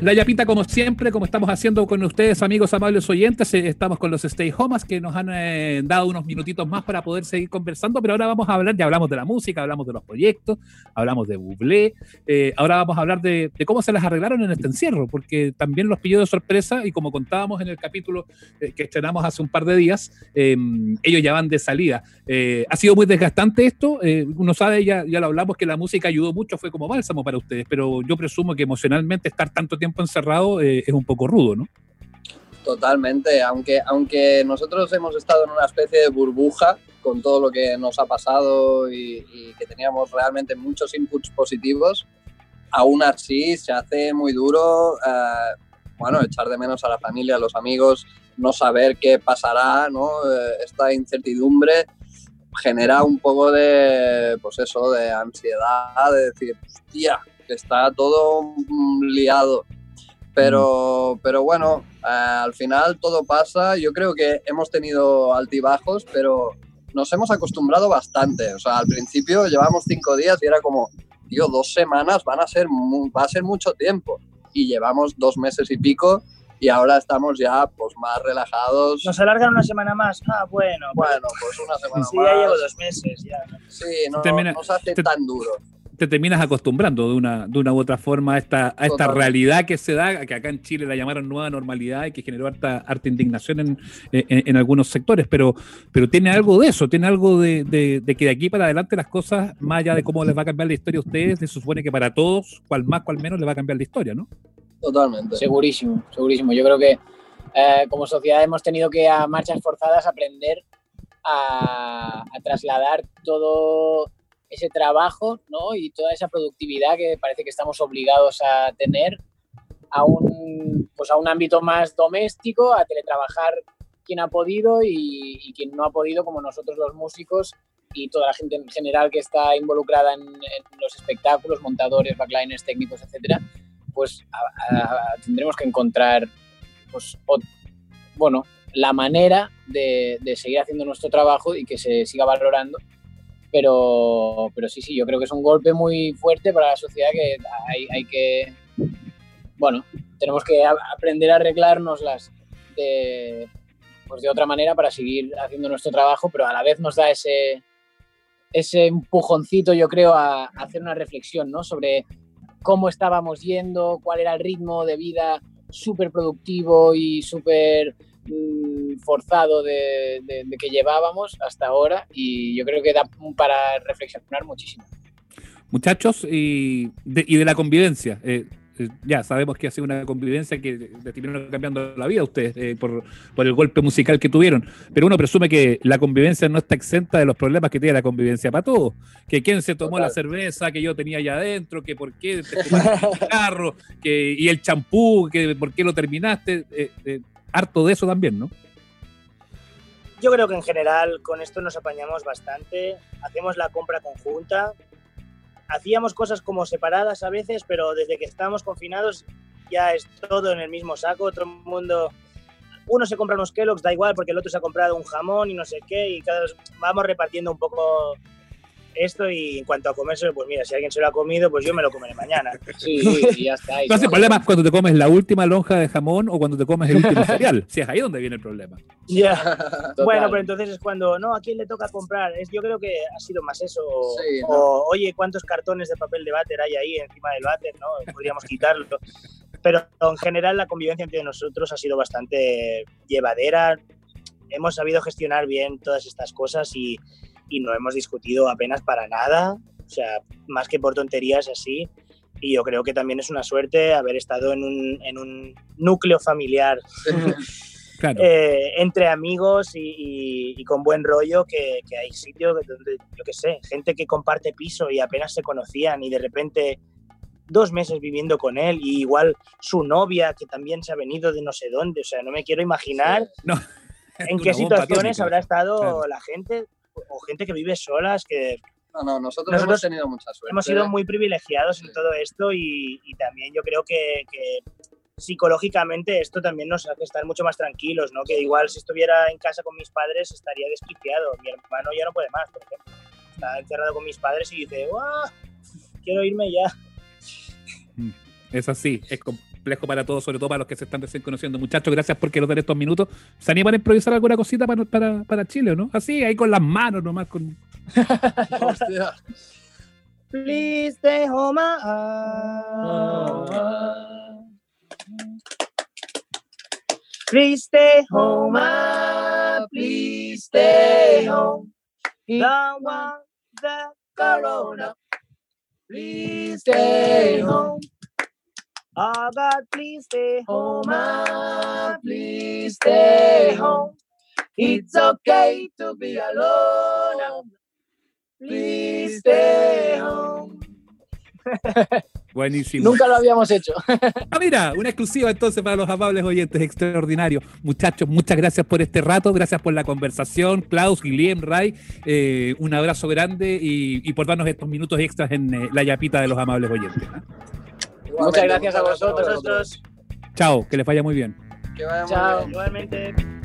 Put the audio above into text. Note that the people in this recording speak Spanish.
La yapita, como siempre, como estamos haciendo con ustedes, amigos amables oyentes, eh, estamos con los Stay Homas que nos han eh, dado unos minutitos más para poder seguir conversando, pero ahora vamos a hablar, ya hablamos de la música, hablamos de los proyectos, hablamos de Bublé, eh, ahora vamos a hablar de, cómo se las arreglaron en este encierro, porque también los pilló de sorpresa y como contábamos en el capítulo que estrenamos hace un par de días, em, ellos ya van de salida. ha sido muy desgastante esto, uno sabe, ya, ya lo hablamos, que la música ayudó mucho, fue como bálsamo para ustedes, pero yo presumo que emocionalmente estar tanto tiempo encerrado eh, es un poco rudo, ¿no? Totalmente, aunque, aunque nosotros hemos estado en una especie de burbuja con todo lo que nos ha pasado y, que teníamos realmente muchos inputs positivos, aún así se hace muy duro, eh, bueno, echar de menos a la familia, a los amigos, no saber qué pasará, ¿no? Eh, esta incertidumbre genera un poco de, pues eso, de ansiedad, de decir, hostia, que está todo liado. Pero, pero bueno, eh, al final todo pasa. Yo creo que hemos tenido altibajos, pero nos hemos acostumbrado bastante. O sea, al principio llevamos cinco días y era como, tío, dos semanas van a ser, va a ser mucho tiempo. Y llevamos dos meses y pico y ahora estamos ya pues más relajados. ¿Nos alargan una semana más? Ah, bueno. Bueno, pues una semana sí, más. Sí, ya llevo dos meses ya. Sí, no, no se hace tan duro te terminas acostumbrando de una, de una u otra forma a esta, a esta realidad que se da, que acá en Chile la llamaron nueva normalidad y que generó harta, harta indignación en, en, algunos sectores, pero, pero tiene algo de eso, tiene algo de, de, que de aquí para adelante las cosas, más allá de cómo les va a cambiar la historia a ustedes, se supone que para todos, cual más, cual menos, les va a cambiar la historia, ¿no? Totalmente. Segurísimo, segurísimo. Yo creo que eh, como sociedad hemos tenido que a marchas forzadas aprender a, a trasladar todo ese trabajo ¿no? y toda esa productividad que parece que estamos obligados a tener a un, pues a un ámbito más doméstico, a teletrabajar quien ha podido y, quien no ha podido, como nosotros los músicos y toda la gente en general que está involucrada en, los espectáculos, montadores, backliners, técnicos, etcétera, pues tendremos que encontrar, pues, bueno, la manera de, de seguir haciendo nuestro trabajo y que se siga valorando pero, pero sí, sí, yo creo que es un golpe muy fuerte para la sociedad que hay, hay que, bueno, tenemos que aprender a arreglárnoslas de, pues de otra manera para seguir haciendo nuestro trabajo, pero a la vez nos da ese, ese empujoncito, yo creo, a, hacer una reflexión ¿no? sobre cómo estábamos yendo, cuál era el ritmo de vida súper productivo y súper forzado de, que llevábamos hasta ahora y yo creo que da para reflexionar muchísimo. Muchachos, y de, y de la convivencia. Eh, eh, ya sabemos que ha sido una convivencia que terminó cambiando la vida a ustedes eh, por, por, el golpe musical que tuvieron. Pero uno presume que la convivencia no está exenta de los problemas que tiene la convivencia para todos. Que quién se tomó la cerveza que yo tenía allá adentro, que por qué te el carro, que, y el champú, que por qué lo terminaste harto de eso también, ¿no? Yo creo que en general con esto nos apañamos bastante, hacemos la compra conjunta, hacíamos cosas como separadas a veces, pero desde que estamos confinados ya es todo en el mismo saco, el mundo, uno se compra unos Kellogg's, da igual, porque el otro se ha comprado un jamón y no sé qué, y cada vez vamos repartiendo un poco esto y en cuanto a comerse, pues mira, si alguien se lo ha comido, pues yo me lo comeré mañana. Sí, sí ya está. No hace problema cuando te comes la última lonja de jamón o cuando te comes el último cereal. Si es ahí donde viene el problema. Ya. Bueno, pero entonces es cuando, no, ¿a quién le toca comprar? Es, yo creo que ha sido más eso. O, oye, ¿cuántos cartones de papel de váter hay ahí encima del váter? ¿no? Podríamos quitarlo. Pero en general la convivencia entre nosotros ha sido bastante llevadera. Hemos sabido gestionar bien todas estas cosas y, y no hemos discutido apenas para nada, o sea, más que por tonterías así. Y yo creo que también es una suerte haber estado en un, en un núcleo familiar eh, entre amigos y, y, con buen rollo, que, que hay sitios donde, yo qué sé, gente que comparte piso y apenas se conocían y de repente dos meses viviendo con él y igual su novia que también se ha venido de no sé dónde, o sea, no me quiero imaginar en qué situaciones habrá estado la gente o gente que vive solas, que... No, no, nosotros, hemos tenido mucha suerte. Hemos sido muy privilegiados en todo esto y, también yo creo que, psicológicamente esto también nos hace estar mucho más tranquilos, ¿no? Que igual si estuviera en casa con mis padres estaría desquiciado. Mi hermano ya no puede más, por ejemplo. Está encerrado con mis padres y dice, ¡Quiero irme ya. Es así, es complejo para todos, sobre todo para los que se están recién conociendo. Muchachos, gracias por que nos den estos minutos. ¿Se animan a improvisar alguna cosita para, para, para Chile, no? Así, ahí con las manos nomás. Con... Please stay home. Please stay home. Please stay home. Don't want the corona. Please stay home. Oh God, please stay home. Please stay home. It's okay to be alone. Please stay home. Buenísimo. Nunca lo habíamos hecho. ah, mira, una exclusiva entonces para los amables oyentes, extraordinario. Muchachos, muchas gracias por este rato, gracias por la conversación. Klaus, Guillem, Ray, eh, un abrazo grande y, por darnos estos minutos extras en eh, la yapita de los amables oyentes. Muchas gracias a vosotros. Chao, que les vaya muy bien. Que vaya Chao. Muy bien. Igualmente.